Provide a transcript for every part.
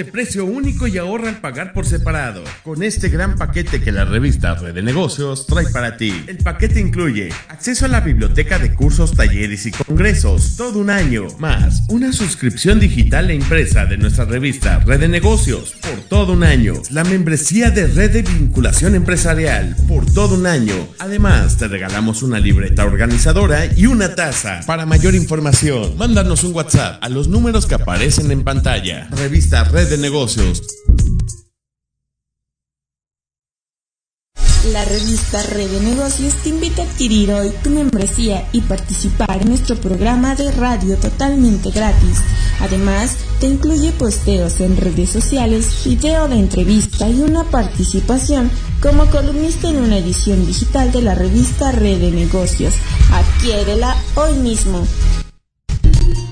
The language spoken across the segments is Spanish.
este precio único y ahorra al pagar por separado. Con este gran paquete que la revista Red de Negocios trae para ti. El paquete incluye acceso a la biblioteca de cursos, talleres y congresos, todo un año, más una suscripción digital e impresa de nuestra revista Red de Negocios por todo un año, la membresía de Red de Vinculación Empresarial por todo un año. Además, te regalamos una libreta organizadora y una taza. Para mayor información, mándanos un WhatsApp a los números que aparecen en pantalla. Revista Red de Negocios. La revista Red de Negocios te invita a adquirir hoy tu membresía y participar en nuestro programa de radio totalmente gratis. Además, te incluye posteos en redes sociales, video de entrevista y una participación como columnista en una edición digital de la revista Red de Negocios. Adquiérela hoy mismo.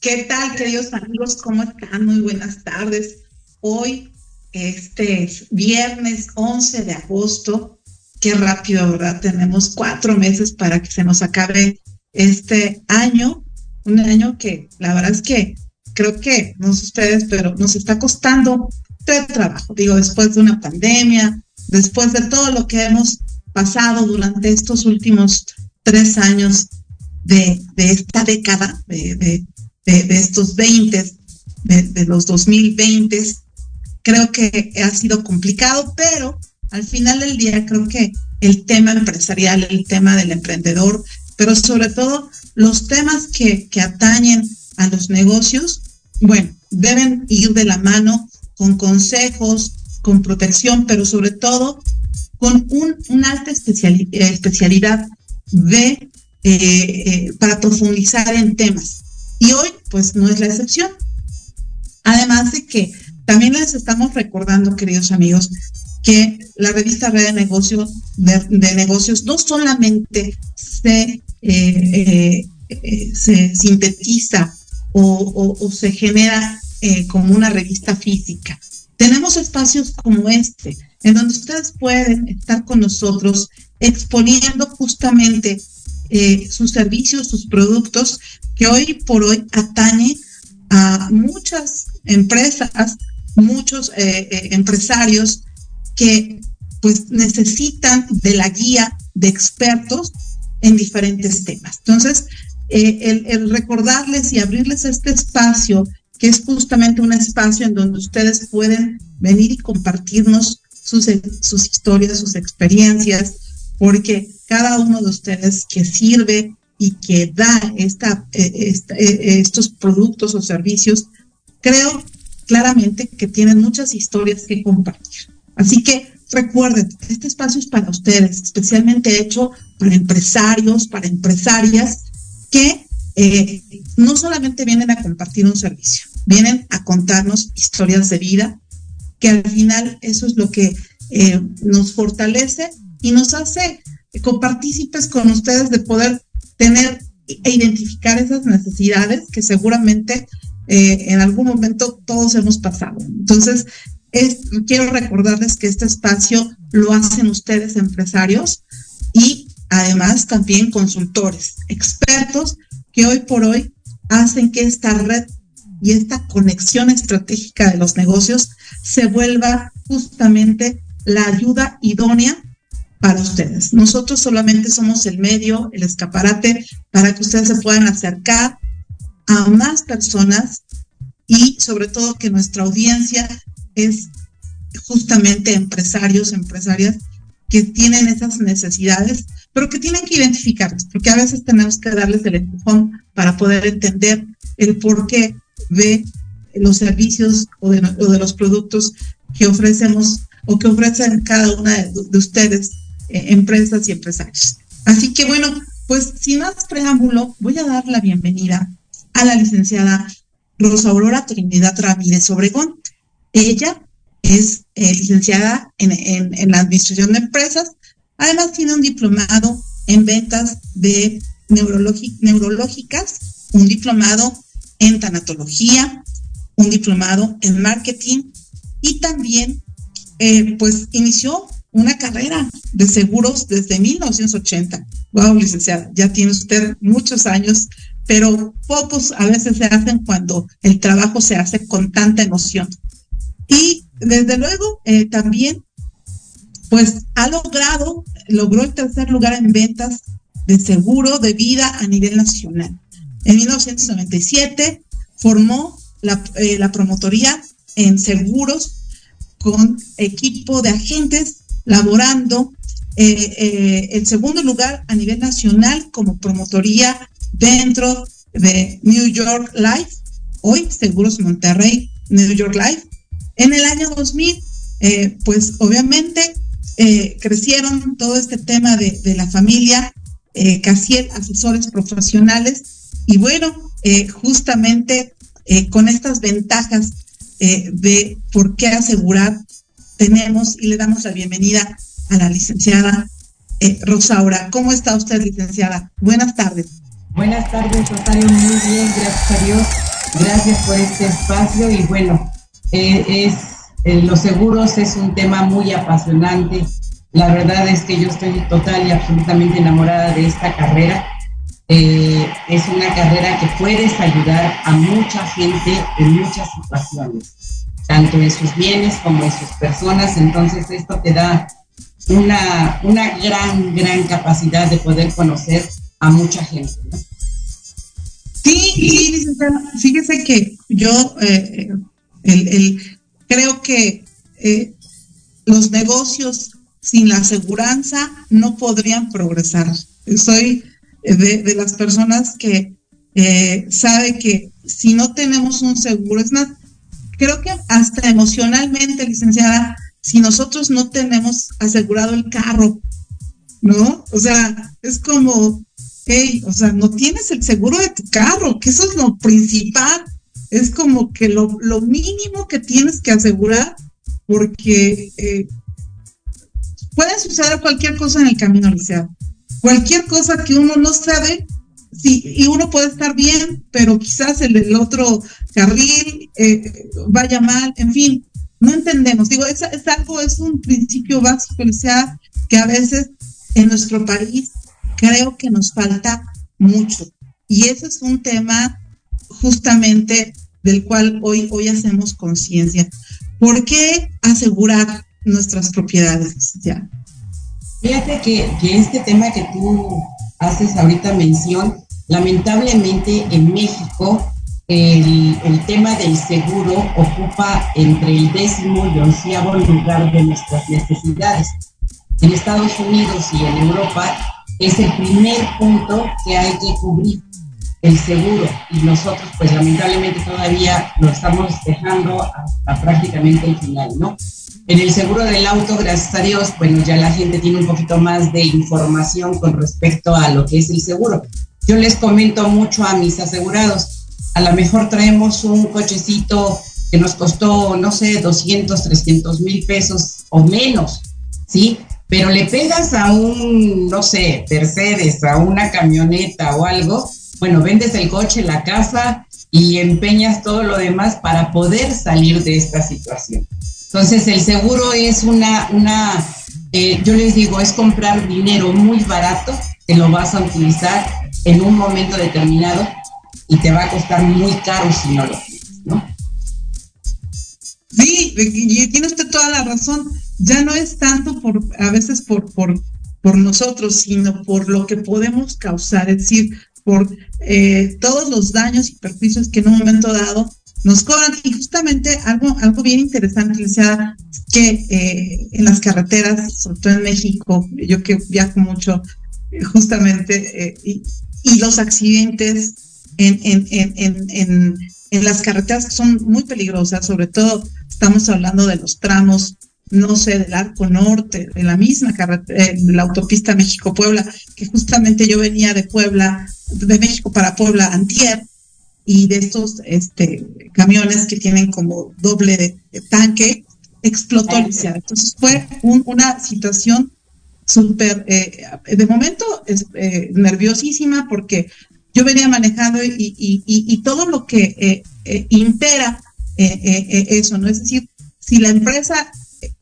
¿Qué tal, queridos amigos? ¿Cómo están? Muy buenas tardes. Hoy, este es viernes 11 de agosto. Qué rápido, ¿verdad? Tenemos cuatro meses para que se nos acabe este año. Un año que la verdad es que creo que, no sé ustedes, pero nos está costando de trabajo. Digo, después de una pandemia, después de todo lo que hemos pasado durante estos últimos tres años de, de esta década, de, de de, estos 20, de, los 2020, creo que ha sido complicado, pero al final del día creo que el tema empresarial, el tema del emprendedor, pero sobre todo los temas que, que atañen a los negocios, bueno, deben ir de la mano con consejos, con protección, pero sobre todo con un, una alta especialidad de, eh, eh, para profundizar en temas. Y hoy, pues, no es la excepción. Además de que también les estamos recordando, queridos amigos, que la revista Red de Negocios, de, negocios no solamente se, eh, eh, sintetiza o, se genera eh, como una revista física. Tenemos espacios como este, en donde ustedes pueden estar con nosotros exponiendo justamente sus servicios, sus productos, que hoy por hoy atañe a muchas empresas, muchos eh, eh, empresarios que pues necesitan de la guía de expertos en diferentes temas. Entonces, eh, el, recordarles y abrirles este espacio, que es justamente un espacio en donde ustedes pueden venir y compartirnos sus historias, sus experiencias, porque cada uno de ustedes que sirve y que da esta, eh, eh, estos productos o servicios, creo claramente que tienen muchas historias que compartir. Así que recuerden, este espacio es para ustedes, especialmente hecho para empresarios, para empresarias que eh, no solamente vienen a compartir un servicio, vienen a contarnos historias de vida, que al final eso es lo que nos fortalece y nos hace copartícipes con ustedes de poder tener e identificar esas necesidades que seguramente eh, en algún momento todos hemos pasado. Entonces, quiero recordarles que este espacio lo hacen ustedes empresarios y además también consultores, expertos que hoy por hoy hacen que esta red y esta conexión estratégica de los negocios se vuelva justamente la ayuda idónea para ustedes. Nosotros solamente somos el medio, el escaparate para que ustedes se puedan acercar a más personas y sobre todo que nuestra audiencia es justamente empresarios, empresarias que tienen esas necesidades, pero que tienen que identificarlas, porque a veces tenemos que darles el empujón para poder entender el porqué de los servicios o de, los productos que ofrecemos o que ofrecen cada una de, ustedes, eh, empresas y empresarios. Así que bueno, pues sin más preámbulo, voy a dar la bienvenida a la licenciada Rosa Aurora Trinidad Ramírez Obregón. Ella es eh, licenciada en, la administración de empresas, además tiene un diplomado en ventas de neurológicas, un diplomado en tanatología, un diplomado en marketing y también eh, pues inició una carrera de seguros desde 1980. Wow, licenciada, ya tiene usted muchos años, pero pocos a veces se hacen cuando el trabajo se hace con tanta emoción. Y desde luego eh, también, pues ha logrado, logró el tercer lugar en ventas de seguro de vida a nivel nacional. En 1997 formó eh, la, promotoría en seguros con equipo de agentes laborando eh, eh, el segundo lugar a nivel nacional como promotoría dentro de New York Life, hoy Seguros Monterrey, New York Life. En el año 2000, pues obviamente crecieron todo este tema de, de la familia, Casiel Asesores Profesionales, y bueno, justamente eh, con estas ventajas eh, de por qué asegurar, tenemos y le damos la bienvenida a la licenciada eh, Rosaura. ¿Cómo está usted, licenciada? Buenas tardes. Buenas tardes, Rosario. Muy bien, gracias a Dios. Gracias por este espacio y bueno, es los seguros es un tema muy apasionante. La verdad es que yo estoy total y absolutamente enamorada de esta carrera eh, es una carrera que puedes ayudar a mucha gente en muchas situaciones, tanto en sus bienes como en sus personas. Entonces esto te da una, una gran, gran capacidad de poder conocer a mucha gente. Sí, sí, fíjese que yo eh, el, creo que eh, los negocios sin la aseguranza no podrían progresar. Soy de, las personas que eh, sabe que si no tenemos un seguro, es creo que hasta emocionalmente, licenciada, si nosotros no tenemos asegurado el carro, ¿no? O sea, es como, hey, o sea, no tienes el seguro de tu carro, que eso es lo principal, es como que lo, lo mínimo que tienes que asegurar, porque eh, puede suceder cualquier cosa en el camino, licenciada cualquier cosa que uno no sabe, sí, y uno puede estar bien, pero quizás el, otro carril eh, vaya mal, en fin, no entendemos. Digo, es, es algo, es un principio básico, o sea, que a veces en nuestro país creo que nos falta mucho. Y ese es un tema justamente del cual hoy, hoy hacemos conciencia. ¿Por qué asegurar nuestras propiedades? Ya. Fíjate que, este tema que tú haces ahorita mención, lamentablemente en México el, tema del seguro ocupa entre el décimo y onceavo lugar de nuestras necesidades. En Estados Unidos y en Europa es el primer punto que hay que cubrir, el seguro. Y nosotros, pues lamentablemente todavía lo estamos dejando hasta prácticamente el final, ¿no? En el seguro del auto, gracias a Dios, bueno, ya la gente tiene un poquito más de información con respecto a lo que es el seguro. Yo les comento mucho a mis asegurados, a lo mejor traemos un cochecito que nos costó, no sé, 200, 300 mil pesos o menos, ¿sí? Pero le pegas a un, no sé, Mercedes, a una camioneta o algo, bueno, vendes el coche, la casa y empeñas todo lo demás para poder salir de esta situación. Entonces, el seguro es una, una eh, yo les digo, es comprar dinero muy barato que lo vas a utilizar en un momento determinado y te va a costar muy caro si no lo tienes, ¿no? Sí, y tiene usted toda la razón. ya no es tanto por, a veces por, por, por nosotros, sino por lo que podemos causar, es decir, por eh, todos los daños y perjuicios que en un momento dado nos cobran. Y justamente algo, algo bien interesante, decía que eh, en las carreteras, sobre todo en México, yo que viajo mucho, eh, justamente, y, los accidentes en, en, en, en, en las carreteras que son muy peligrosas, sobre todo estamos hablando de los tramos no sé, del arco norte, de la misma carretera, de la autopista México-Puebla, que justamente yo venía de Puebla, de México para Puebla, antier, y de estos este, camiones que tienen como doble de, tanque, explotó Entonces fue una situación súper, eh, de momento, es, eh, nerviosísima porque yo venía manejando y, y, y, todo lo que eh, eh impera eso, ¿no? Es decir, si la empresa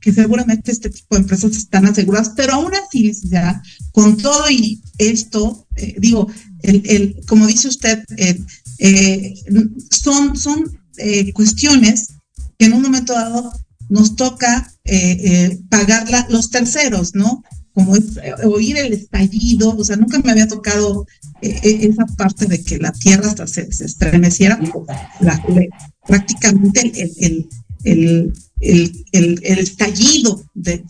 que seguramente este tipo de empresas están aseguradas, pero aún así, ya, con todo y esto, eh, digo, el, el, como dice usted, eh, eh, son, son cuestiones que en un momento dado nos toca pagar los terceros, ¿no? Como es oír el estallido, o sea, nunca me había tocado esa parte de que la tierra hasta se, estremeciera, la, prácticamente el, el, el el, estallido de,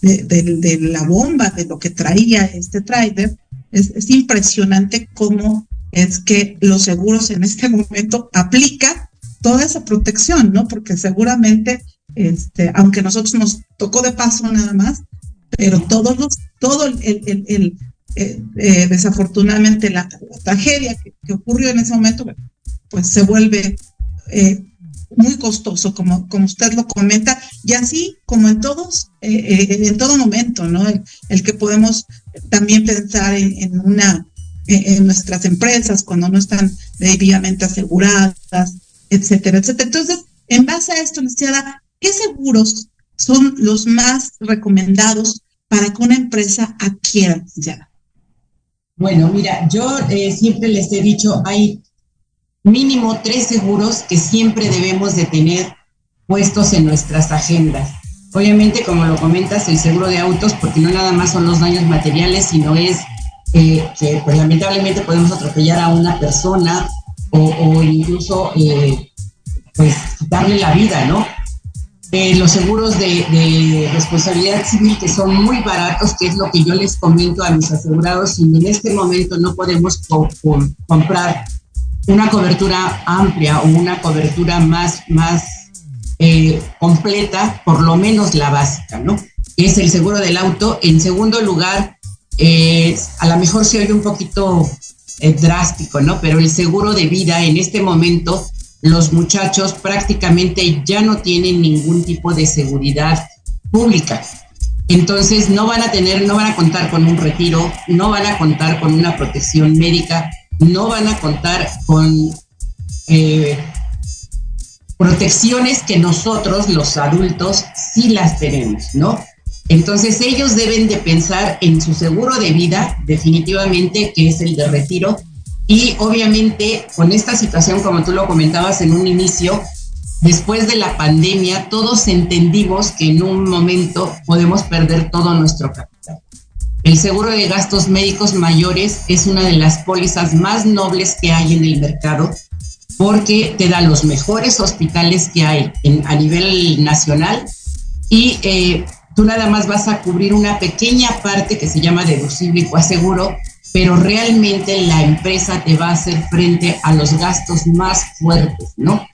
de, la bomba, de lo que traía este trader, es, impresionante cómo es que los seguros en este momento aplica toda esa protección, ¿no? Porque seguramente, este, aunque nosotros nos tocó de paso nada más, pero todos los, todo el, el, eh, eh, desafortunadamente la, tragedia que, ocurrió en ese momento, pues se vuelve eh, muy costoso, como, como usted lo comenta, y así como en todos, eh, en todo momento, ¿no? El, que podemos también pensar en, una, en nuestras empresas cuando no están debidamente aseguradas, etcétera, etcétera. Entonces, en base a esto, licenciada, ¿qué seguros son los más recomendados para que una empresa adquiera, ya Bueno, mira, yo eh, siempre les he dicho, hay mínimo tres seguros que siempre debemos de tener puestos en nuestras agendas. Obviamente, como lo comentas, el seguro de autos, porque no nada más son los daños materiales, sino es eh, que pues, lamentablemente podemos atropellar a una persona o, incluso eh, pues darle la vida, ¿no? Los seguros de, responsabilidad civil que son muy baratos, que es lo que yo les comento a mis asegurados, y en este momento no podemos comprar una cobertura amplia o una cobertura más, más eh, completa, por lo menos la básica, ¿no? Es el seguro del auto. En segundo lugar, eh, a lo mejor se oye un poquito eh, drástico, ¿no? Pero el seguro de vida en este momento, los muchachos prácticamente ya no tienen ningún tipo de seguridad pública. Entonces no van a tener, no van a contar con un retiro, no van a contar con una protección médica, no van a contar con eh, protecciones que nosotros, los adultos, sí las tenemos, ¿no? Entonces ellos deben de pensar en su seguro de vida, definitivamente, que es el de retiro. Y obviamente con esta situación, como tú lo comentabas en un inicio, después de la pandemia, todos entendimos que en un momento podemos perder todo nuestro capital. El seguro de gastos médicos mayores es una de las pólizas más nobles que hay en el mercado porque te da los mejores hospitales que hay a nivel nacional y eh, tú nada más vas a cubrir una pequeña parte que se llama deducible y coaseguro, pero realmente la empresa te va a hacer frente a los gastos más fuertes, ¿no?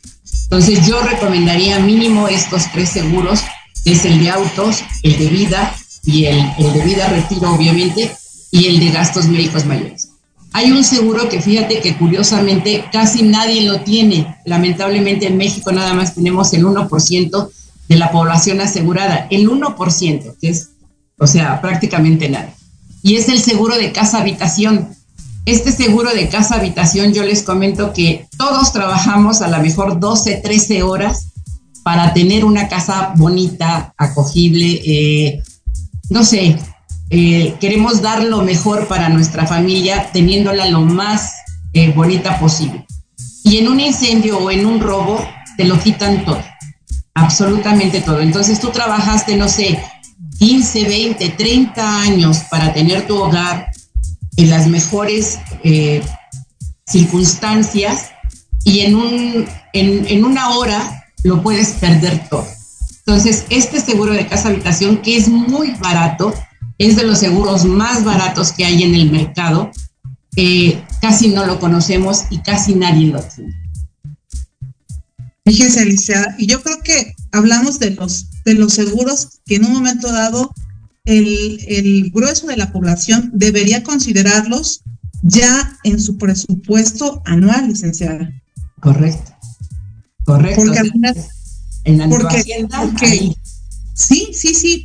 Entonces yo recomendaría mínimo estos tres seguros, es el de autos, el de vida y el, el de vida retiro, obviamente, y el de gastos médicos mayores. Hay un seguro que fíjate que curiosamente casi nadie lo tiene. Lamentablemente en México nada más tenemos el 1% de la población asegurada. El 1%, que es, o sea, prácticamente nada. Y es el seguro de casa habitación. Este seguro de casa habitación yo les comento que todos trabajamos a lo mejor 12, 13 horas para tener una casa bonita, acogible, eh, no sé, eh, queremos dar lo mejor para nuestra familia teniéndola lo más eh, bonita posible. Y en un incendio o en un robo te lo quitan todo. absolutamente todo. Entonces tú trabajaste, no sé, 15, 20, 30 años para tener tu hogar en las mejores eh, circunstancias y en, un, en, en una hora lo puedes perder todo. Entonces, este seguro de casa habitación, que es muy barato, es de los seguros más baratos que hay en el mercado, eh, casi no lo conocemos y casi nadie lo tiene. Fíjese, Alicia, y yo creo que hablamos de los, de los seguros que en un momento dado el, el grueso de la población debería considerarlos ya en su presupuesto anual, licenciada. Correcto. Correcto. Porque al final, en la porque, hacienda, porque- ahí. sí, sí, sí.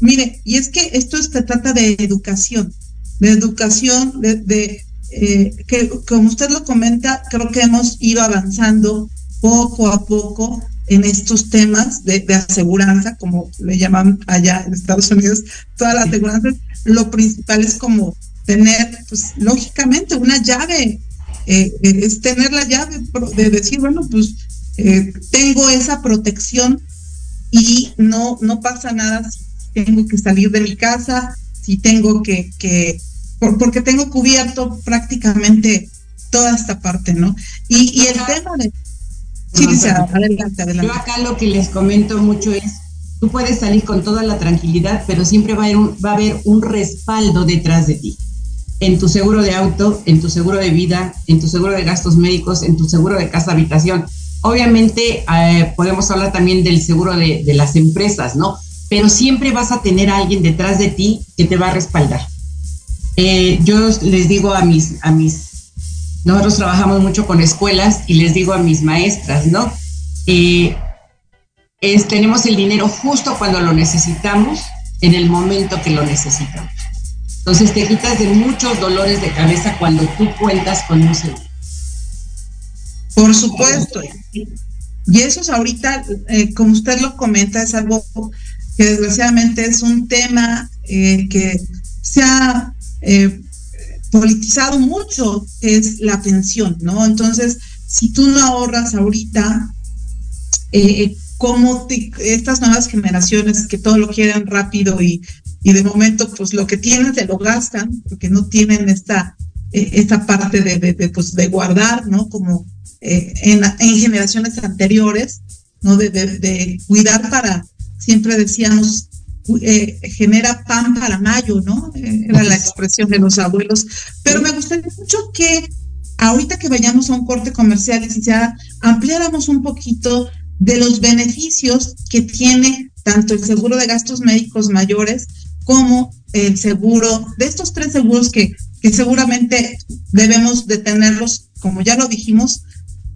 mire, y es que esto se trata de educación, de educación, de, de, eh, que como usted lo comenta, creo que hemos ido avanzando poco a poco en estos temas de, de aseguranza, como le llaman allá en Estados Unidos, todas las aseguranzas. Lo principal es como tener, pues, lógicamente, una llave, eh, eh, es tener la llave de decir, bueno, pues eh, tengo esa protección y no, no pasa nada si tengo que salir de mi casa, si tengo que, que por- porque tengo cubierto prácticamente toda esta parte, ¿no? Y, y el tema de... Sí, pero- adelante, adelante. Yo acá lo que les comento mucho es, tú puedes salir con toda la tranquilidad, pero siempre va a haber un, va a haber un respaldo detrás de ti. En tu seguro de auto, en tu seguro de vida, en tu seguro de gastos médicos, en tu seguro de casa habitación. Obviamente eh, podemos hablar también del seguro de, de las empresas, ¿no? Pero siempre vas a tener a alguien detrás de ti que te va a respaldar. Eh, yo les digo a mis, a mis, nosotros trabajamos mucho con escuelas y les digo a mis maestras, ¿no? Eh, tenemos el dinero justo cuando lo necesitamos, en el momento que lo necesitamos. Entonces te quitas de muchos dolores de cabeza cuando tú cuentas con un seguro. Por supuesto. Y eso es ahorita, eh, como usted lo comenta, es algo que desgraciadamente es un tema eh, que se ha eh, politizado mucho, es la pensión, ¿no? Entonces, si tú no ahorras ahorita, eh, como te- estas nuevas generaciones que todo lo quieren rápido y, y de momento, pues lo que tienen se lo gastan, porque no tienen esta, eh, esta parte de, de, pues, de guardar, ¿no? Como eh, en, en generaciones anteriores, ¿no? De, de, cuidar para, siempre decíamos, eh, genera pan para mayo, ¿no? Eh, era la expresión de los abuelos. Pero me gustaría mucho que ahorita que vayamos a un corte comercial, licenciada, ampliáramos un poquito de los beneficios que tiene tanto el seguro de gastos médicos mayores como el seguro, de estos tres seguros que, que seguramente debemos de tenerlos, como ya lo dijimos,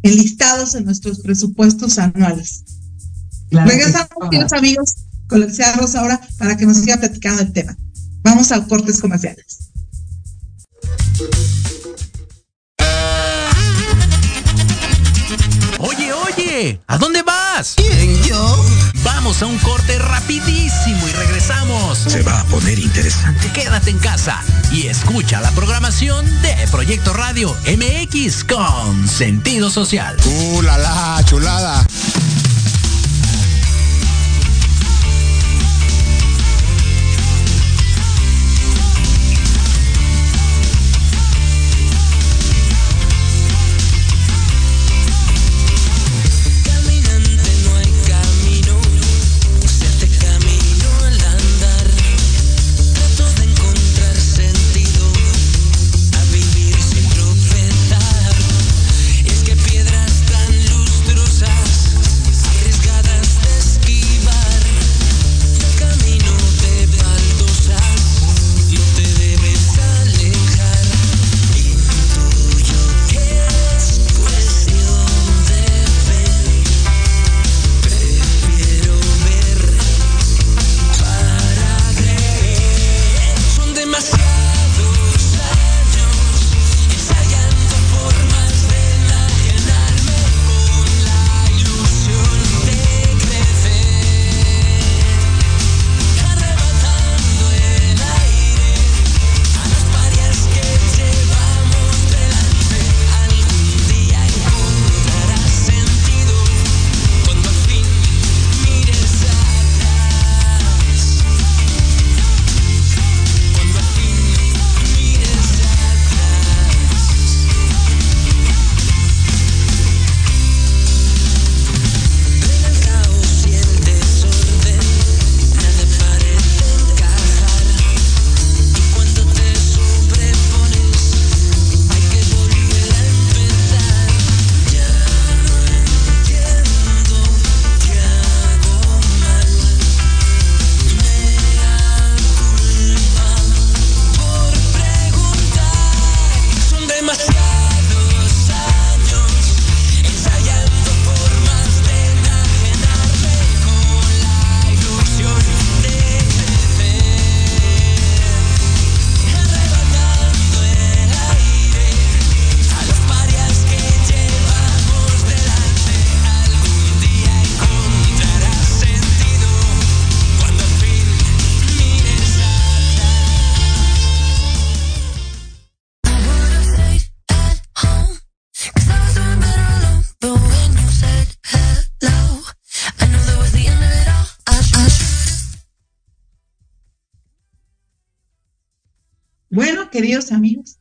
enlistados en nuestros presupuestos anuales. Claro Regresamos, queridos amigos, con la licenciada Rosa ahora para que nos siga platicando el tema. Vamos a cortes comerciales. Oye, oye, ¿a dónde vas? ¿Quién, yo? Vamos a un corte rapidísimo y regresamos. Se va a poner interesante. Quédate en casa y escucha la programación de Proyecto Radio MX con sentido social. ¡Uh, la, la, chulada! Queridos amigos.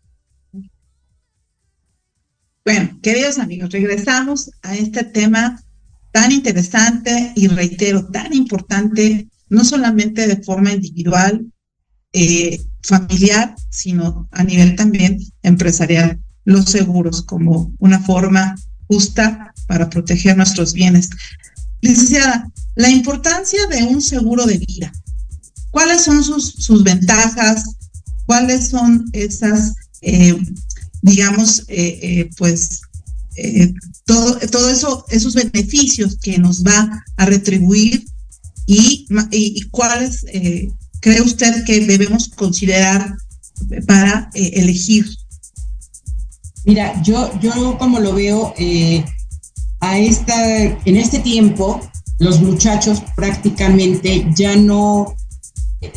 Bueno, queridos amigos, regresamos a este tema tan interesante y reitero, tan importante, no solamente de forma individual, eh, familiar, sino a nivel también empresarial, los seguros como una forma justa para proteger nuestros bienes. Licenciada, la importancia de un seguro de vida. ¿Cuáles son sus, sus ventajas? ¿Cuáles son esas, eh, digamos, eh, eh, pues, todo, todo eso, esos beneficios que nos va a retribuir y, y, y cuáles cree usted que debemos considerar para elegir? Mira, yo, yo como lo veo, a esta, en este tiempo, los muchachos prácticamente ya no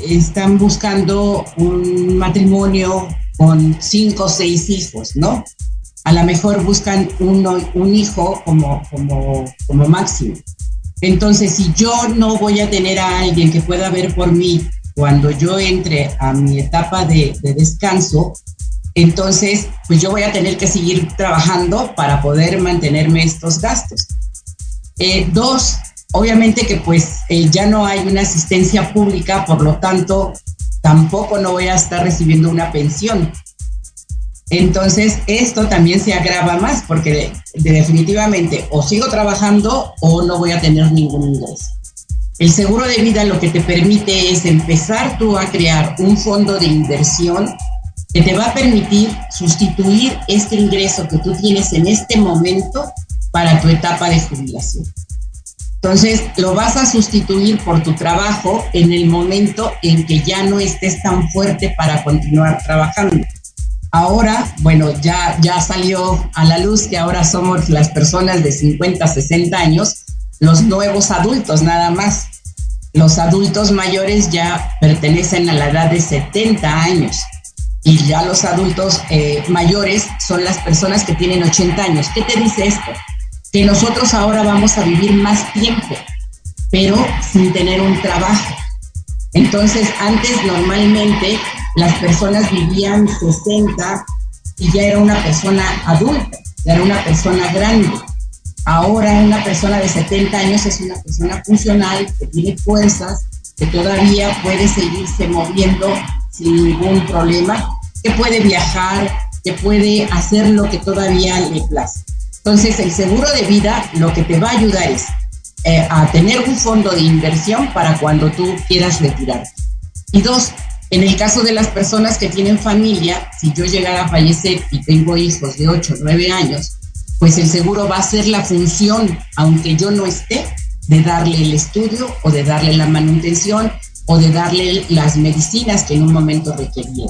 están buscando un matrimonio con cinco o seis hijos, ¿no? A lo mejor buscan uno, un hijo como, como, como máximo. Entonces, si yo no voy a tener a alguien que pueda ver por mí cuando yo entre a mi etapa de, de descanso, entonces, pues yo voy a tener que seguir trabajando para poder mantenerme estos gastos. Eh, dos, obviamente que pues eh, ya no hay una asistencia pública, por lo tanto, tampoco no voy a estar recibiendo una pensión. Entonces, esto también se agrava más porque definitivamente o sigo trabajando o no voy a tener ningún ingreso. El seguro de vida lo que te permite es empezar tú a crear un fondo de inversión que te va a permitir sustituir este ingreso que tú tienes en este momento para tu etapa de jubilación. Entonces, lo vas a sustituir por tu trabajo en el momento en que ya no estés tan fuerte para continuar trabajando. Ahora, bueno, ya, ya salió a la luz que ahora somos las personas de 50, 60 años, los nuevos adultos nada más. Los adultos mayores ya pertenecen a la edad de 70 años y ya los adultos eh, mayores son las personas que tienen 80 años. ¿Qué te dice esto? Que nosotros ahora vamos a vivir más tiempo, pero sin tener un trabajo. Entonces, antes normalmente las personas vivían 60 y ya era una persona adulta, ya era una persona grande. Ahora una persona de 70 años es una persona funcional, que tiene fuerzas, que todavía puede seguirse moviendo sin ningún problema, que puede viajar, que puede hacer lo que todavía le place. Entonces, el seguro de vida lo que te va a ayudar es eh, a tener un fondo de inversión para cuando tú quieras retirar. Y dos, en el caso de las personas que tienen familia, si yo llegara a fallecer y tengo hijos de 8 o 9 años, pues el seguro va a hacer la función, aunque yo no esté, de darle el estudio o de darle la manutención o de darle las medicinas que en un momento requería.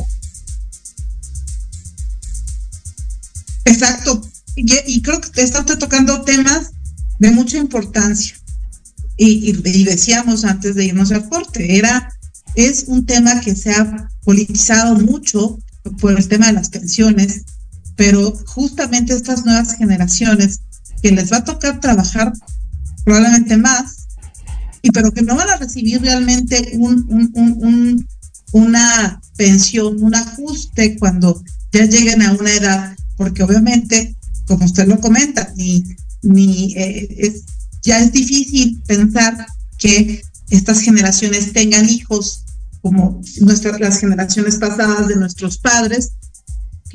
Exacto. Y, creo que está usted tocando temas de mucha importancia. Y, y, decíamos antes de irnos al corte, era, es un tema que se ha politizado mucho por el tema de las pensiones, pero justamente estas nuevas generaciones que les va a tocar trabajar probablemente más, y pero que no van a recibir realmente un, un, un, una pensión, un ajuste cuando ya lleguen a una edad, porque obviamente, como usted lo comenta, ni, ni eh, es, ya es difícil pensar que estas generaciones tengan hijos como nuestras las generaciones pasadas de nuestros padres.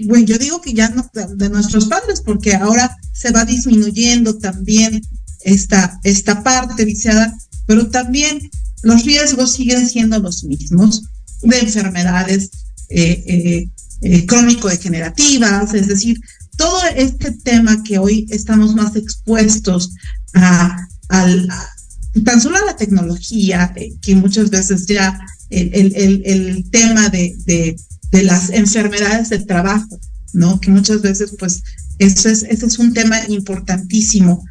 Bueno, yo digo que ya no de nuestros padres, porque ahora se va disminuyendo también esta, esta parte viciada pero también los riesgos siguen siendo los mismos de enfermedades eh, eh, crónico-degenerativas, es decir, todo este tema que hoy estamos más expuestos a, tan solo a la tecnología, que muchas veces ya el, tema de, de, las enfermedades del trabajo, ¿no? Que muchas veces, pues, eso es, ese es un tema importantísimo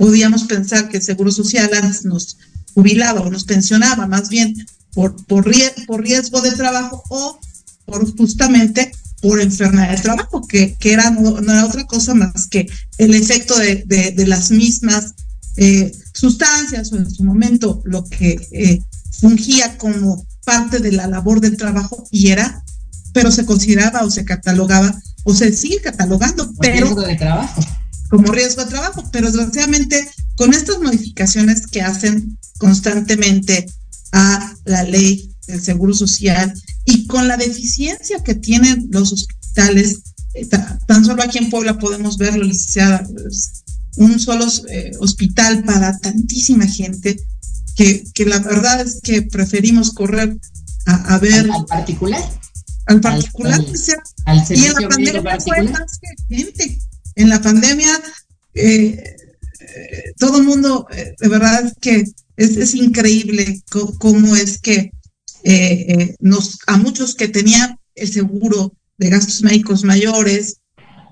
podíamos pensar que el Seguro Social antes nos jubilaba o nos pensionaba, más bien por, por, riesgo de trabajo o por justamente por enfermedad de trabajo, que, que era, no, era otra cosa más que el efecto de, de, las mismas eh, sustancias o en su momento lo que eh, fungía como parte de la labor del trabajo y era pero se consideraba o se catalogaba o se sigue catalogando, Como pero riesgo de trabajo. como riesgo de trabajo, pero desgraciadamente con estas modificaciones que hacen constantemente a la ley del Seguro Social y con la deficiencia que tienen los hospitales, eh, ta- tan solo aquí en Puebla podemos verlo, licenciada, es un solo eh, hospital para tantísima gente que, que la verdad es que preferimos correr a, a ver Al, al particular, al particular al- sea al y en la pandemia fue más que gente. En la pandemia, eh, eh, todo el mundo, de verdad es que es, es increíble cómo es que eh, eh, nos, a muchos que tenían el seguro de gastos médicos mayores,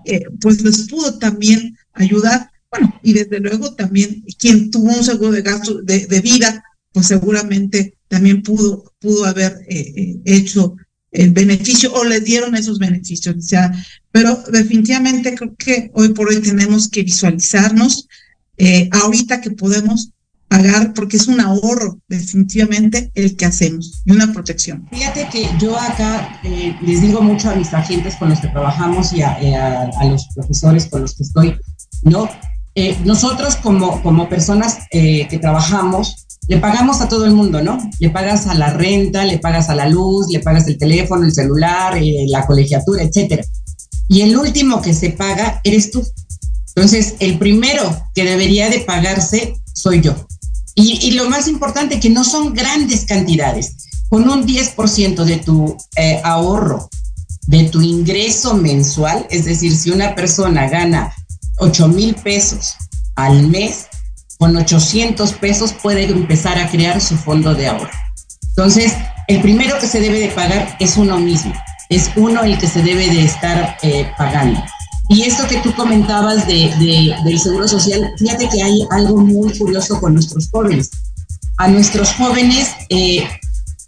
eh, pues les pudo también ayudar. Bueno, y desde luego también quien tuvo un seguro de gastos de, vida, pues seguramente también pudo, pudo haber hecho el beneficio o le dieron esos beneficios. O sea, pero definitivamente creo que hoy por hoy tenemos que visualizarnos ahorita que podemos pagar, porque es un ahorro definitivamente el que hacemos y una protección. Fíjate que yo acá eh, les digo mucho a mis agentes con los que trabajamos y a, eh, a- a los profesores con los que estoy, ¿no? Eh, nosotros como, como personas eh, que trabajamos, le pagamos a todo el mundo, ¿no? Le pagas a la renta, le pagas a la luz, le pagas el teléfono, el celular, eh, la colegiatura, etcétera. Y el último que se paga eres tú. Entonces, el primero que debería de pagarse soy yo. Y, lo más importante, que no son grandes cantidades. Con un 10% de tu eh, ahorro, de tu ingreso mensual, es decir, si una persona gana 8 mil pesos al mes, con 800 pesos puede empezar a crear su fondo de ahorro. Entonces, el primero que se debe de pagar es uno mismo. Es uno el que se debe de estar eh, pagando. Y esto que tú comentabas de, de- del Seguro Social, fíjate que hay algo muy curioso con nuestros jóvenes. A nuestros jóvenes eh,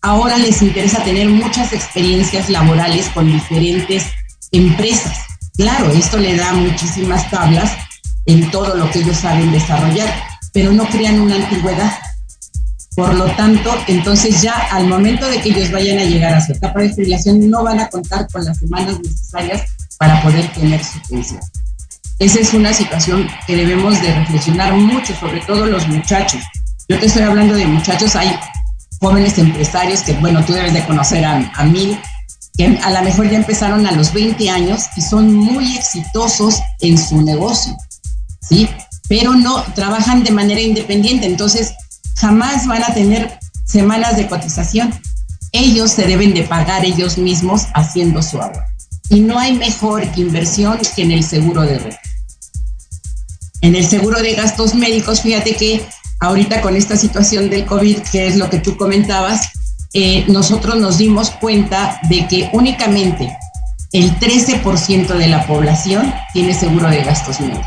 ahora les interesa tener muchas experiencias laborales con diferentes empresas. Claro, esto le da muchísimas tablas en todo lo que ellos saben desarrollar, pero no crean una antigüedad. Por lo tanto, entonces ya al momento de que ellos vayan a llegar a su etapa de jubilación, no van a contar con las semanas necesarias para poder tener su pensión. Esa es una situación que debemos de reflexionar mucho, sobre todo los muchachos. Yo te estoy hablando de muchachos, hay jóvenes empresarios que, bueno, tú debes de conocer a, a mil, que a lo mejor ya empezaron a los 20 años y son muy exitosos en su negocio, ¿sí? Pero no trabajan de manera independiente, entonces jamás van a tener semanas de cotización. Ellos se deben de pagar ellos mismos haciendo su ahorro. Y no hay mejor inversión que en el seguro de red. En el seguro de gastos médicos, fíjate que ahorita con esta situación del COVID, que es lo que tú comentabas, eh, nosotros nos dimos cuenta de que únicamente el 13% de la población tiene seguro de gastos médicos,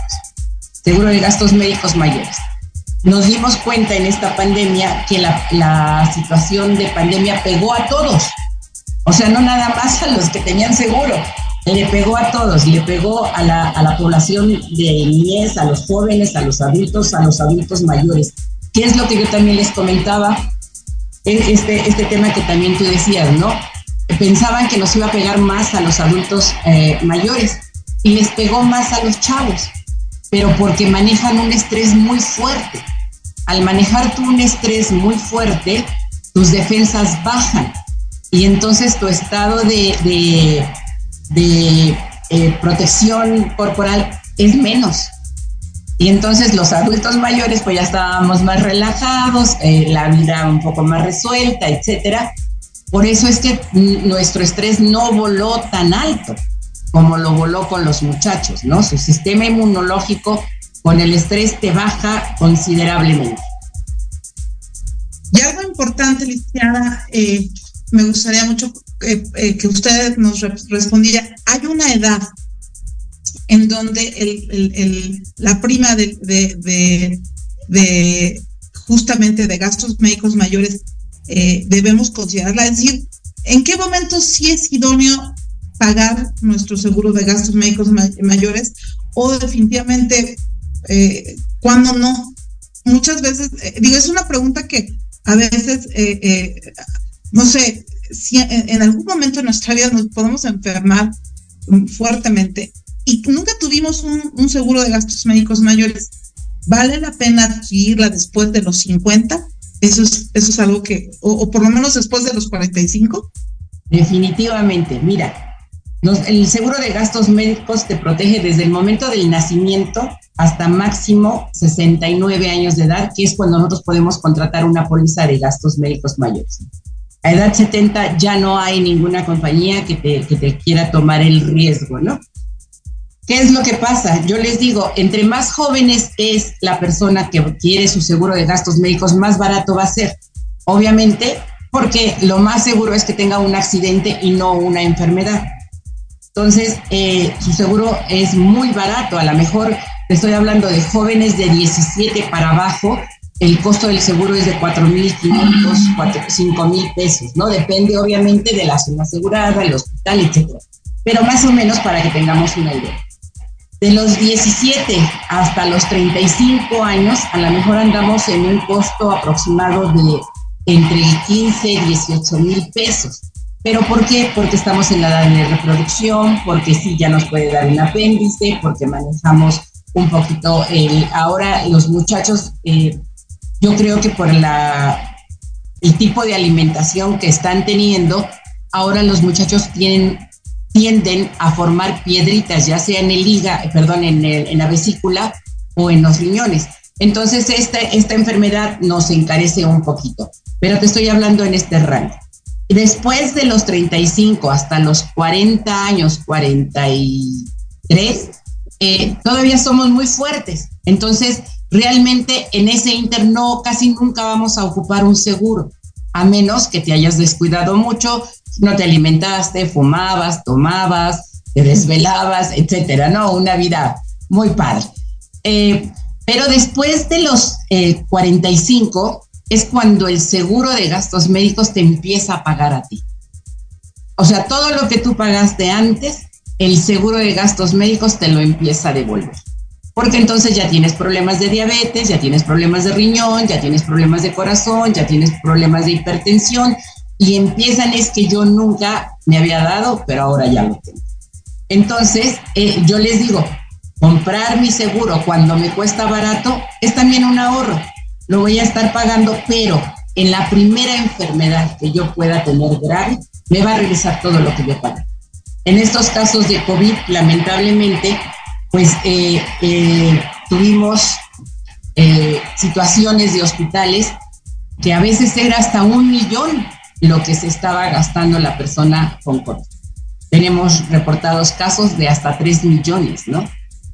seguro de gastos médicos mayores. Nos dimos cuenta en esta pandemia que la, la situación de pandemia pegó a todos, o sea, no nada más a los que tenían seguro, le pegó a todos, le pegó a la, a la población de niñez, a los jóvenes, a los adultos, a los adultos mayores. ¿Qué es lo que yo también les comentaba? Este, este tema que también tú decías, ¿no? Pensaban que nos iba a pegar más a los adultos eh, mayores y les pegó más a los chavos, pero porque manejan un estrés muy fuerte. Al manejar tú un estrés muy fuerte, tus defensas bajan y entonces tu estado de, de, eh, protección corporal es menos. Y entonces los adultos mayores pues ya estábamos más relajados, eh, la vida un poco más resuelta, etcétera. Por eso es que nuestro estrés no voló tan alto como lo voló con los muchachos, ¿no? Su sistema inmunológico con el estrés te baja considerablemente. Y algo importante, licenciada, eh, me gustaría mucho eh, eh, que usted nos re- respondiera. Hay una edad en donde la prima de, justamente de gastos médicos mayores eh, debemos considerarla. Es decir, ¿en qué momento sí es idóneo pagar nuestro seguro de gastos médicos ma- mayores o definitivamente eh, cuándo no? Muchas veces, digo, es una pregunta que a veces, eh, no sé, si en, en algún momento de nuestra vida nos podemos enfermar mm, fuertemente y nunca tuvimos un, seguro de gastos médicos mayores, ¿vale la pena adquirirla después de los 50? Eso es, eso es algo que, o, por lo menos después de los 45. Definitivamente, mira, el seguro de gastos médicos te protege desde el momento del nacimiento hasta máximo 69 años de edad, que es cuando nosotros podemos contratar una póliza de gastos médicos mayores. A edad 70 ya no hay ninguna compañía que te, que te quiera tomar el riesgo, ¿no? ¿Qué es lo que pasa? Yo les digo, entre más jóvenes es la persona que quiere su seguro de gastos médicos, más barato va a ser. Obviamente, porque lo más seguro es que tenga un accidente y no una enfermedad. Entonces, eh, su seguro es muy barato. A lo mejor estoy hablando de jóvenes de 17 para abajo. El costo del seguro es de 4.500, 5.000 pesos, ¿no? Depende obviamente de la zona asegurada, el hospital, etcétera. Pero más o menos para que tengamos una idea. De los 17 hasta los 35 años, a lo mejor andamos en un costo aproximado de entre 15 y 18 mil pesos. ¿Pero por qué? Porque estamos en la edad de reproducción, porque sí ya nos puede dar un apéndice, porque manejamos un poquito el... Ahora los muchachos, eh, yo creo que por la, el tipo de alimentación que están teniendo, ahora los muchachos tienden a formar piedritas, ya sea en el hígado, perdón, en, el- la vesícula o en los riñones. Entonces esta, esta enfermedad nos encarece un poquito, pero te estoy hablando en este rango. Después de los 35 hasta los 40 años, 43, eh, todavía somos muy fuertes. Entonces, realmente en ese inter no, casi nunca vamos a ocupar un seguro, a menos que te hayas descuidado mucho, no te alimentaste, fumabas, tomabas, te desvelabas, etcétera, ¿no? Una vida muy padre. Eh, pero después de los eh, 45 es cuando el seguro de gastos médicos te empieza a pagar a ti. O sea, todo lo que tú pagaste antes, el seguro de gastos médicos te lo empieza a devolver. Porque entonces ya tienes problemas de diabetes, ya tienes problemas de riñón, ya tienes problemas de corazón, ya tienes problemas de hipertensión y empiezan es que yo nunca me había dado, pero ahora ya lo tengo. Entonces, eh, yo les digo, comprar mi seguro cuando me cuesta barato es también un ahorro. Lo voy a estar pagando, pero en la primera enfermedad que yo pueda tener grave, me va a regresar todo lo que yo pagué. En estos casos de COVID, lamentablemente, pues eh, eh, tuvimos eh, situaciones de hospitales que a veces era hasta un millón lo que se estaba gastando la persona con COVID. Tenemos reportados casos de hasta 3 millones, ¿no?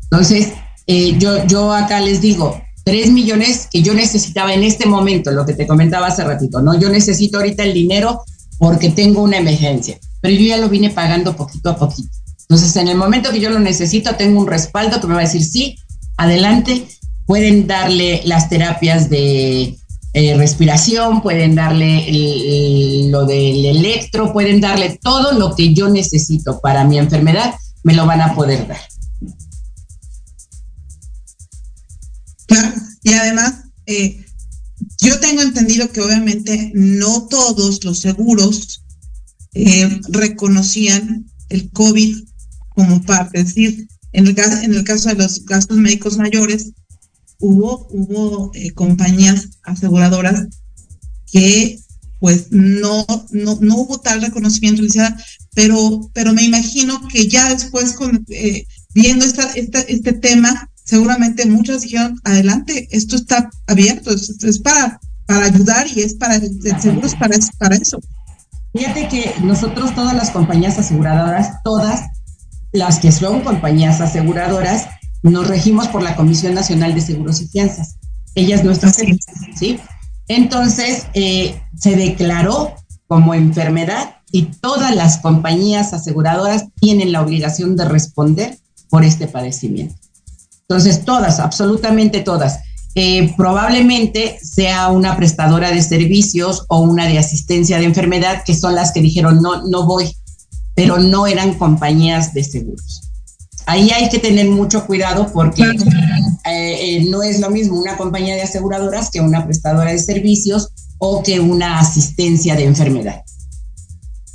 Entonces, yo, yo acá les digo, 3 millones que yo necesitaba en este momento, lo que te comentaba hace ratito, ¿no? Yo necesito ahorita el dinero porque tengo una emergencia, pero yo ya lo vine pagando poquito a poquito. Entonces, en el momento que yo lo necesito, tengo un respaldo que me va a decir, sí, adelante, pueden darle las terapias de eh, respiración, pueden darle lo del electro, pueden darle todo lo que yo necesito para mi enfermedad, me lo van a poder dar. Claro, y además, eh, yo tengo entendido que obviamente no todos los seguros eh, reconocían el COVID como parte. Es decir, en el, ca- en el caso de los gastos médicos mayores, hubo, hubo eh, compañías aseguradoras que pues no, no, no hubo tal reconocimiento, pero, pero me imagino que ya después con, eh, viendo esta, esta, este tema, seguramente muchas dijeron, adelante, esto está abierto, es, es para, para ayudar y es para, el seguro es para, para eso. Fíjate que nosotros, todas las compañías aseguradoras, todas las que son compañías aseguradoras, nos regimos por la Comisión Nacional de Seguros y Fianzas. Ella es nuestra ¿sí? Entonces, eh, se declaró como enfermedad y todas las compañías aseguradoras tienen la obligación de responder por este padecimiento. Entonces, todas, absolutamente todas. Eh, probablemente sea una prestadora de servicios o una de asistencia de enfermedad que son las que dijeron no, no voy, pero no eran compañías de seguros. Ahí hay que tener mucho cuidado porque eh, eh, no es lo mismo una compañía de aseguradoras que una prestadora de servicios o que una asistencia de enfermedad.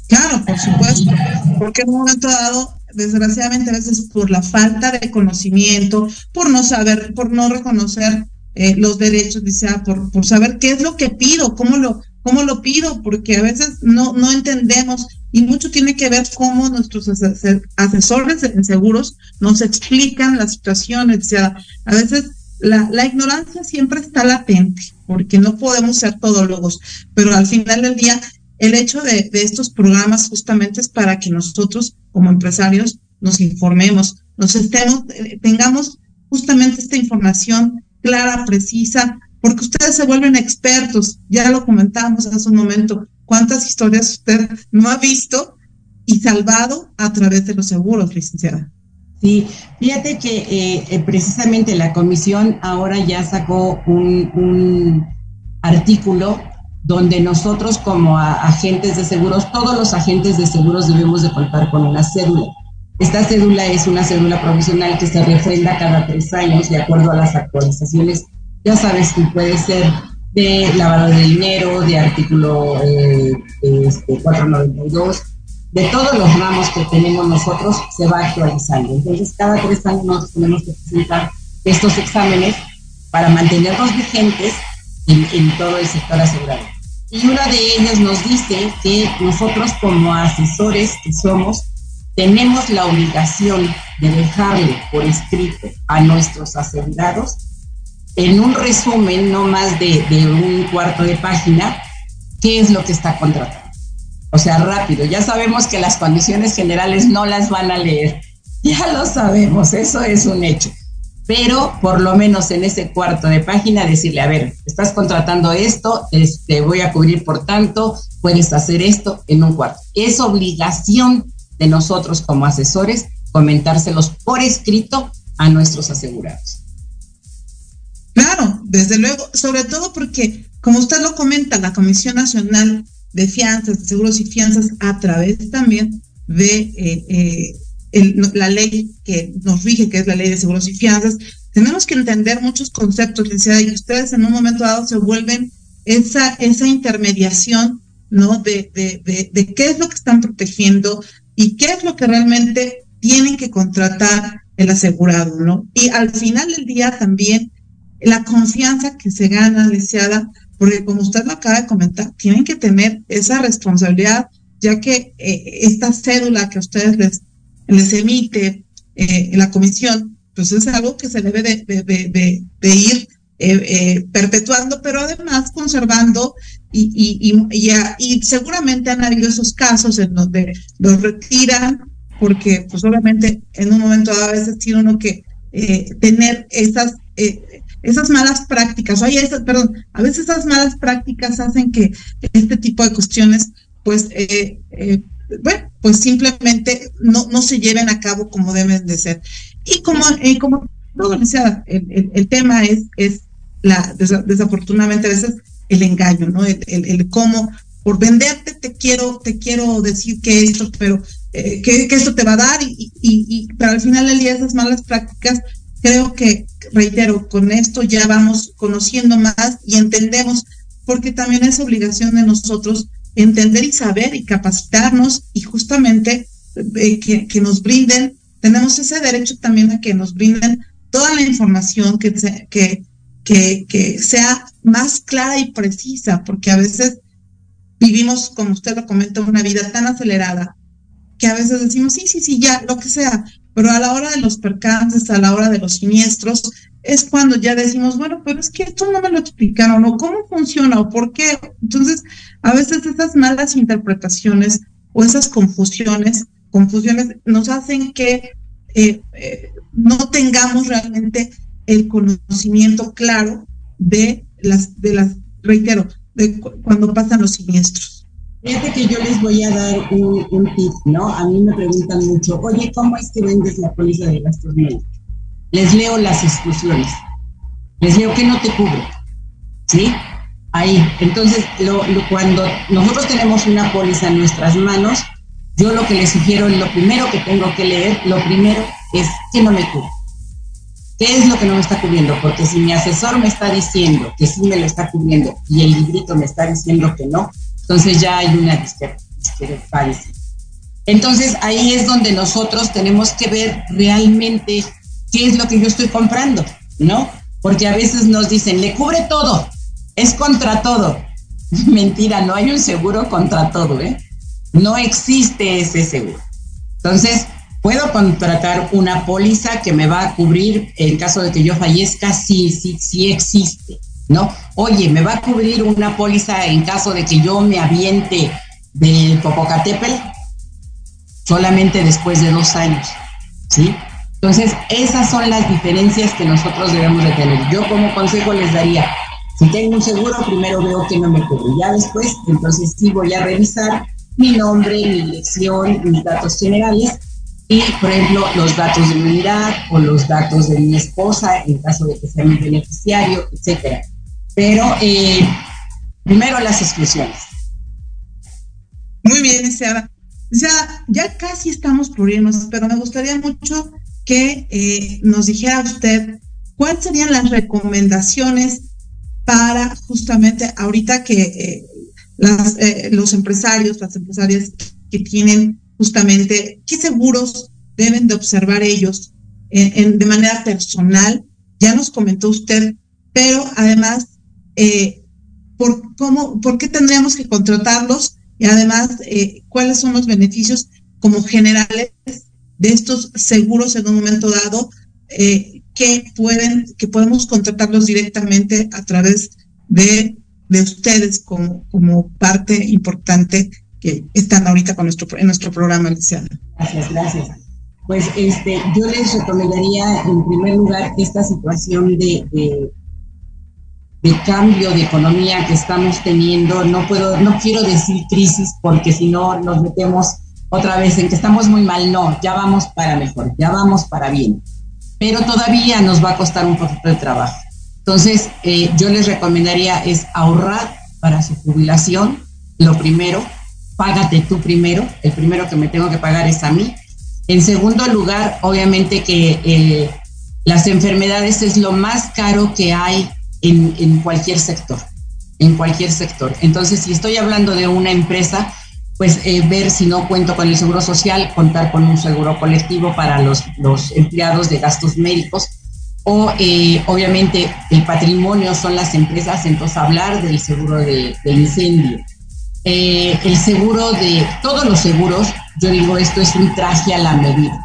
Claro, por supuesto, porque en un momento dado, desgraciadamente a veces por la falta de conocimiento, por no saber, por no reconocer eh, los derechos, sea, por, por saber qué es lo que pido, cómo lo, cómo lo pido, porque a veces no, no entendemos y mucho tiene que ver cómo nuestros asesores en seguros nos explican las situaciones, o sea, a veces la, ignorancia siempre está latente, porque no podemos ser todólogos, pero al final del día el hecho de, de, estos programas justamente es para que nosotros como empresarios nos informemos, nos estemos, eh, tengamos justamente esta información clara, precisa, porque ustedes se vuelven expertos, ya lo comentábamos hace un momento, cuántas historias usted no ha visto y salvado a través de los seguros, licenciada. Sí, fíjate que eh, eh, precisamente la comisión ahora ya sacó un, artículo donde nosotros como agentes de seguros, todos los agentes de seguros debemos de contar con una cédula. Esta cédula es una cédula profesional que se refrenda cada tres años de acuerdo a las actualizaciones. Ya sabes que puede ser de lavado de dinero, de artículo eh, este, 492, de todos los ramos que tenemos nosotros se va actualizando. Entonces, cada tres años nosotros tenemos que presentar estos exámenes para mantenernos vigentes en, en todo el sector asegurado. Y una de ellas nos dice que nosotros como asesores que somos, tenemos la obligación de dejarle por escrito a nuestros asegurados en un resumen, no más de, un cuarto de página, qué es lo que está contratando. O sea, rápido, ya sabemos que las condiciones generales no las van a leer, ya lo sabemos, eso es un hecho pero por lo menos en ese cuarto de página decirle, a ver, estás contratando esto, te este, voy a cubrir por tanto, puedes hacer esto en un cuarto. Es obligación de nosotros como asesores comentárselos por escrito a nuestros asegurados. Desde luego, sobre todo porque, como usted lo comenta, la Comisión Nacional de Fianzas, de Seguros y Fianzas, a través también de eh, eh, la ley que nos rige, que es la ley de seguros y fianzas, tenemos que entender muchos conceptos, licenciada, y ustedes en un momento dado se vuelven esa, esa intermediación, ¿no? De, de, de, de qué es lo que están protegiendo y qué es lo que realmente tienen que contratar el asegurado, ¿no? Y al final del día también la confianza que se gana, licenciada, porque como usted lo acaba de comentar, tienen que tener esa responsabilidad, ya que eh, esta cédula que ustedes les emite eh, la comisión, pues es algo que se debe de, ir eh, perpetuando, pero además conservando y, y, y, y, seguramente han habido esos casos en donde los retiran porque pues obviamente en un momento a veces tiene uno que tener esas esas malas prácticas, oye, esas, perdón, a veces esas malas prácticas hacen que este tipo de cuestiones pues eh, eh, bueno, pues simplemente no, no se lleven a cabo como deben de ser. Y como, eh, como todo, el, el, el, tema es, es la, desafortunadamente a veces el engaño, ¿no? El, el, el, cómo, por venderte te quiero, te quiero decir que esto, pero eh, que, que, esto te va a dar y, y, y, pero al final del día esas malas prácticas, creo que, reitero, con esto ya vamos conociendo más y entendemos, porque también es obligación de nosotros entender y saber y capacitarnos y justamente eh, que, que, nos brinden, tenemos ese derecho también a que nos brinden toda la información que, que, que sea más clara y precisa, porque a veces vivimos, como usted lo comenta, una vida tan acelerada que a veces decimos, sí, sí, sí, ya, lo que sea, pero a la hora de los percances, a la hora de los siniestros, es cuando ya decimos, bueno, pero es que esto no me lo explicaron, o cómo funciona, o por qué. Entonces, a veces esas malas interpretaciones o esas confusiones, confusiones nos hacen que eh, eh, no tengamos realmente el conocimiento claro de las, de las, reitero, de cu cuando pasan los siniestros. Fíjate que yo les voy a dar un, un, tip, ¿no? A mí me preguntan mucho, oye, ¿cómo es que vendes la póliza de gastos médicos? Les leo las exclusiones, les leo que no te cubre, ¿sí? Ahí, entonces, lo, lo, cuando nosotros tenemos una póliza en nuestras manos, yo lo que les sugiero, lo primero que tengo que leer, lo primero es que no me cubre. ¿Qué es lo que no me está cubriendo? Porque si mi asesor me está diciendo que sí me lo está cubriendo y el librito me está diciendo que no, entonces ya hay una discrepancia. Entonces ahí es donde nosotros tenemos que ver realmente qué es lo que yo estoy comprando, ¿no? Porque a veces nos dicen, le cubre todo, es contra todo. Mentira, no hay un seguro contra todo, ¿eh? No existe ese seguro. Entonces, puedo contratar una póliza que me va a cubrir en caso de que yo fallezca, sí, sí, sí existe, ¿no? Oye, me va a cubrir una póliza en caso de que yo me aviente del Popocatépetl solamente después de dos años, ¿sí? Entonces, esas son las diferencias que nosotros debemos de tener. Yo como consejo les daría, si tengo un seguro, primero veo que no me cubre. Ya después, entonces sí voy a revisar mi nombre, mi dirección, mis datos generales y, por ejemplo, los datos de mi unidad o los datos de mi esposa en caso de que sea mi beneficiario, etcétera. Pero eh, primero las exclusiones. Muy bien, Seara. O sea, ya casi estamos por irnos, pero me gustaría mucho que eh, nos dijera usted cuáles serían las recomendaciones para justamente ahorita que eh, las, eh, los empresarios, las empresarias que tienen justamente qué seguros deben de observar ellos de manera personal. Ya nos comentó usted, pero además, eh, por, cómo, ¿por qué tendríamos que contratarlos? Y además, eh, ¿cuáles son los beneficios como generales de estos seguros en un momento dado eh, que pueden, que podemos contratarlos directamente a través de, de ustedes como, como parte importante que están ahorita con nuestro, en nuestro programa, Luciana. Gracias, gracias. Pues este, yo les recomendaría en primer lugar esta situación de, de, cambio de economía que estamos teniendo. No puedo, no quiero decir crisis porque si no nos metemos otra vez en que estamos muy mal. No, ya vamos para mejor, ya vamos para bien. Pero todavía nos va a costar un poquito de trabajo. Entonces, eh, yo les recomendaría es ahorrar para su jubilación, lo primero, págate tú primero, el primero que me tengo que pagar es a mí. En segundo lugar, obviamente que eh, las enfermedades es lo más caro que hay en, en, cualquier sector, en cualquier sector. Entonces, si estoy hablando de una empresa, pues eh, ver si no cuento con el seguro social, contar con un seguro colectivo para los, los empleados de gastos médicos, o eh, obviamente el patrimonio son las empresas, entonces hablar del seguro de, de incendio eh, el seguro de todos los seguros, yo digo, esto es un traje a la medida.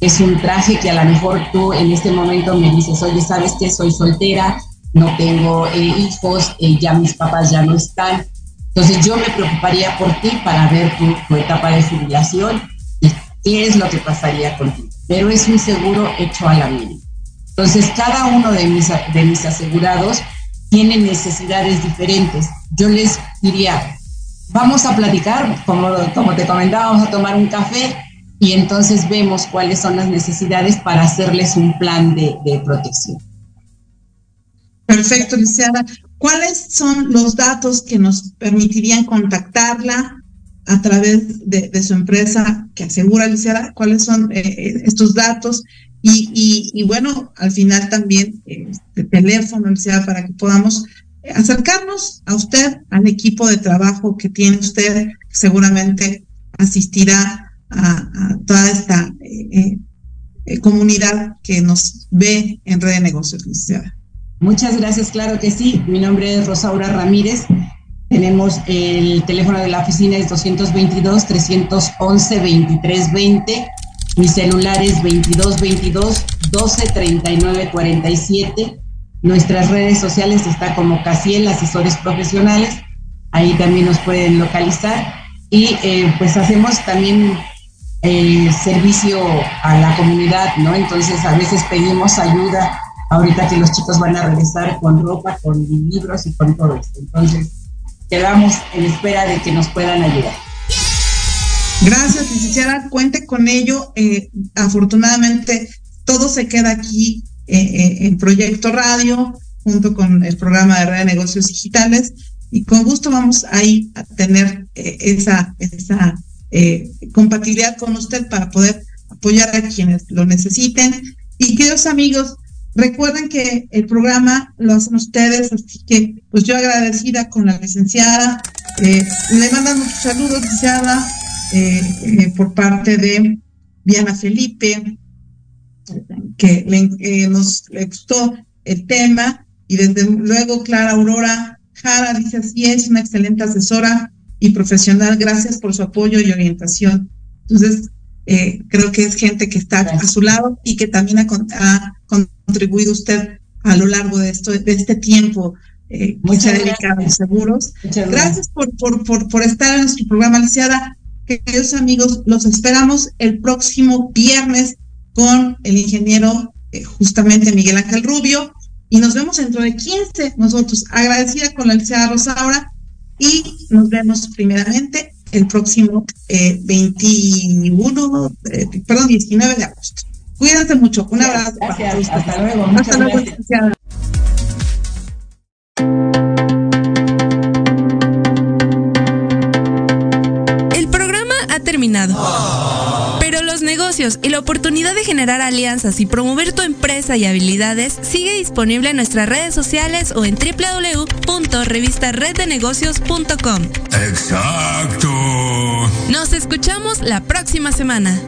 Es un traje que a lo mejor tú en este momento me dices, oye, ¿sabes qué? Soy soltera, no tengo eh, hijos, eh, ya mis papás ya no están. Entonces yo me preocuparía por ti para ver tu, tu etapa de jubilación y qué es lo que pasaría contigo. Pero es un seguro hecho a la medida. Entonces cada uno de mis, de mis asegurados tiene necesidades diferentes. Yo les diría, vamos a platicar, como, como te comentaba, vamos a tomar un café y entonces vemos cuáles son las necesidades para hacerles un plan de, de protección. Perfecto, Luciana. ¿Cuáles son los datos que nos permitirían contactarla a través de, su empresa que asegura, Luciana? ¿Cuáles son eh, estos datos? Y, y, y, bueno, al final también eh, de teléfono, Luciana, para que podamos acercarnos a usted, al equipo de trabajo que tiene usted, seguramente asistirá a, toda esta eh, eh, comunidad que nos ve en Red de Negocios, licenciada. Muchas gracias, claro que sí. Mi nombre es Rosaura Ramírez. Tenemos el teléfono de la oficina es 222-311-2320. Mi celular es 2222-123947. Nuestras redes sociales está como Casiel Asesores Profesionales, ahí también nos pueden localizar y eh, pues hacemos también eh, servicio a la comunidad, ¿no? Entonces a veces pedimos ayuda ahorita que los chicos van a regresar con ropa, con libros y con todo esto. Entonces quedamos en espera de que nos puedan ayudar. Gracias, licenciada. Cuente con ello. Eh, afortunadamente, todo se queda aquí eh, en Proyecto Radio, junto con el programa de Red de Negocios Digitales. Y con gusto vamos ahí a tener eh, esa, esa eh, compatibilidad con usted para poder apoyar a quienes lo necesiten. Y queridos amigos, recuerden que el programa lo hacen ustedes, así que pues yo agradecida con la licenciada. le mandan muchos saludos, licenciada. eh, eh, por parte de Diana Felipe, que le, eh, nos le gustó el tema, y desde luego Clara Aurora Jara dice así es, una excelente asesora y profesional, gracias por su apoyo y orientación. Entonces, eh, creo que es gente que está a su lado y que también ha, ha contribuido usted a lo largo de, esto, de este tiempo eh, que se ha dedicado a los seguros. Gracias, gracias por, por, por, por, estar en nuestro programa, Lisiada. Queridos amigos, los esperamos el próximo viernes con el ingeniero eh, justamente Miguel Ángel Rubio y nos vemos dentro de 15 nosotros. Agradecida con la licenciada Rosaura y nos vemos primeramente el próximo eh, 21, eh, perdón, 19 de agosto. Cuídense mucho. Un abrazo. Gracias. Para Hasta luego. Hasta luego, licenciada. El programa ha terminado. Pero los negocios y la oportunidad de generar alianzas y promover tu empresa y habilidades sigue disponible en nuestras redes sociales o en www.revistareddenegocios.com. Exacto. Nos escuchamos la próxima semana.